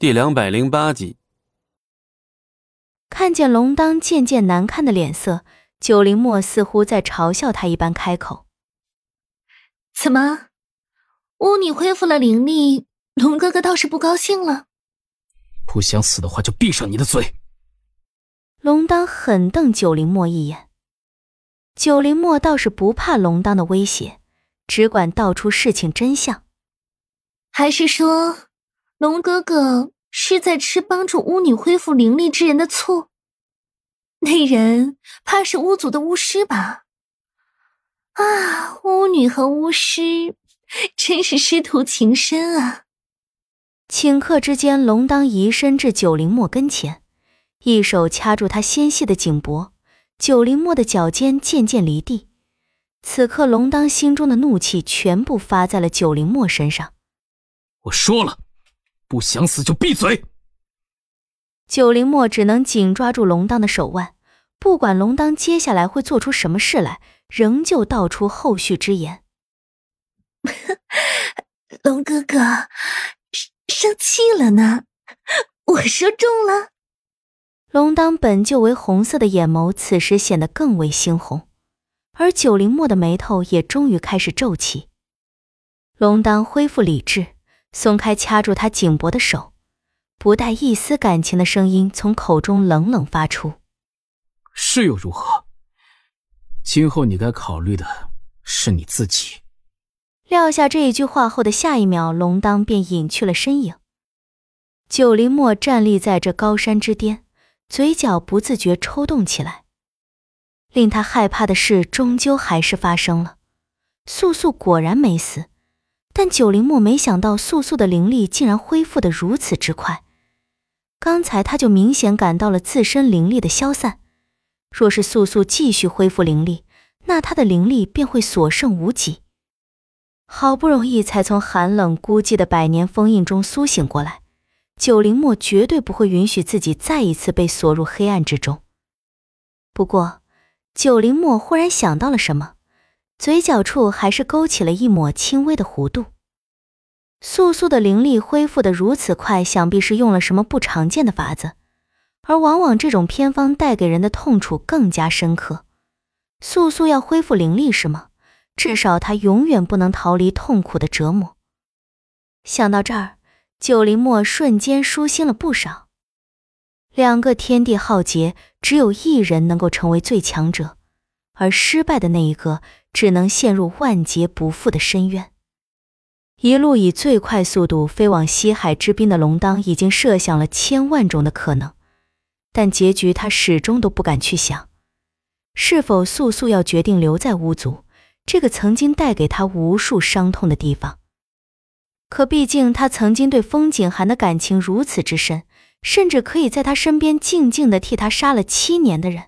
第两百零八集，看见龙当渐渐难看的脸色，九灵墨似乎在嘲笑他一般，开口：“怎么，巫女恢复了灵力，龙哥哥倒是不高兴了？不想死的话，就闭上你的嘴！”龙当狠瞪九灵墨一眼，九灵墨倒是不怕龙当的威胁，只管道出事情真相，还是说？龙哥哥是在吃帮助巫女恢复灵力之人的醋，那人怕是巫族的巫师吧？啊，巫女和巫师真是师徒情深啊！顷刻之间，龙当移身至九灵墨跟前，一手掐住他纤细的颈脖，九灵墨的脚尖渐渐离地。此刻，龙当心中的怒气全部发在了九灵墨身上。我说了。不想死就闭嘴！九灵墨只能紧抓住龙当的手腕，不管龙当接下来会做出什么事来，仍旧道出后续之言。龙哥哥生生气了呢，我说中了。龙当本就为红色的眼眸，此时显得更为猩红，而九灵墨的眉头也终于开始皱起。龙当恢复理智。松开掐住他颈脖的手，不带一丝感情的声音从口中冷冷发出：“是又如何？今后你该考虑的是你自己。”撂下这一句话后的下一秒，龙当便隐去了身影。九黎墨站立在这高山之巅，嘴角不自觉抽动起来。令他害怕的事，终究还是发生了。素素果然没死。但九灵墨没想到，素素的灵力竟然恢复的如此之快。刚才他就明显感到了自身灵力的消散。若是素素继续恢复灵力，那他的灵力便会所剩无几。好不容易才从寒冷孤寂的百年封印中苏醒过来，九灵墨绝对不会允许自己再一次被锁入黑暗之中。不过，九灵墨忽然想到了什么。嘴角处还是勾起了一抹轻微的弧度。素素的灵力恢复的如此快，想必是用了什么不常见的法子，而往往这种偏方带给人的痛楚更加深刻。素素要恢复灵力是吗？至少她永远不能逃离痛苦的折磨。想到这儿，九灵墨瞬间舒心了不少。两个天地浩劫，只有一人能够成为最强者，而失败的那一个。只能陷入万劫不复的深渊。一路以最快速度飞往西海之滨的龙当，已经设想了千万种的可能，但结局他始终都不敢去想：是否素素要决定留在巫族这个曾经带给他无数伤痛的地方？可毕竟他曾经对风景寒的感情如此之深，甚至可以在他身边静静的替他杀了七年的人。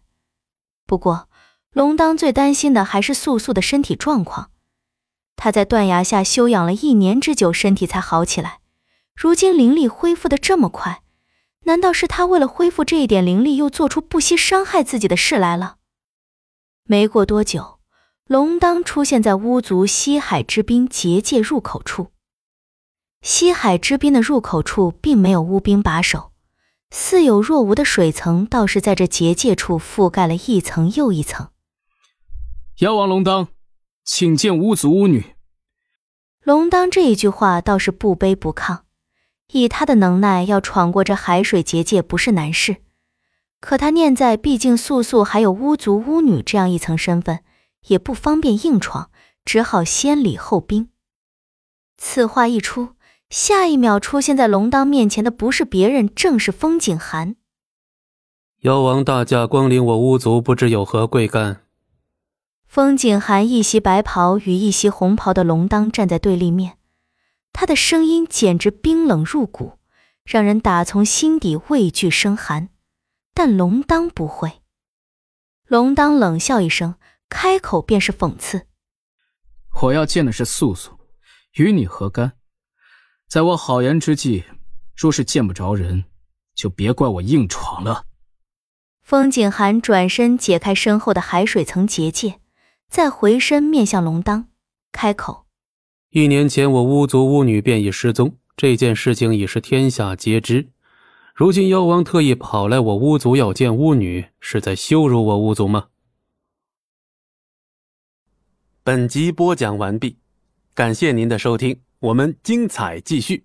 不过。龙当最担心的还是素素的身体状况，他在断崖下休养了一年之久，身体才好起来。如今灵力恢复的这么快，难道是他为了恢复这一点灵力，又做出不惜伤害自己的事来了？没过多久，龙当出现在巫族西海之滨结界入口处。西海之滨的入口处并没有巫兵把守，似有若无的水层倒是在这结界处覆盖了一层又一层。妖王龙当，请见巫族巫女。龙当这一句话倒是不卑不亢，以他的能耐，要闯过这海水结界不是难事。可他念在毕竟素素还有巫族巫女这样一层身份，也不方便硬闯，只好先礼后兵。此话一出，下一秒出现在龙当面前的不是别人，正是风景寒。妖王大驾光临我巫族，不知有何贵干？风景寒一袭白袍与一袭红袍的龙当站在对立面，他的声音简直冰冷入骨，让人打从心底畏惧生寒。但龙当不会，龙当冷笑一声，开口便是讽刺：“我要见的是素素，与你何干？在我好言之际，若是见不着人，就别怪我硬闯了。”风景寒转身解开身后的海水层结界。再回身面向龙当，开口：“一年前，我巫族巫女便已失踪，这件事情已是天下皆知。如今妖王特意跑来我巫族要见巫女，是在羞辱我巫族吗？本集播讲完毕，感谢您的收听，我们精彩继续。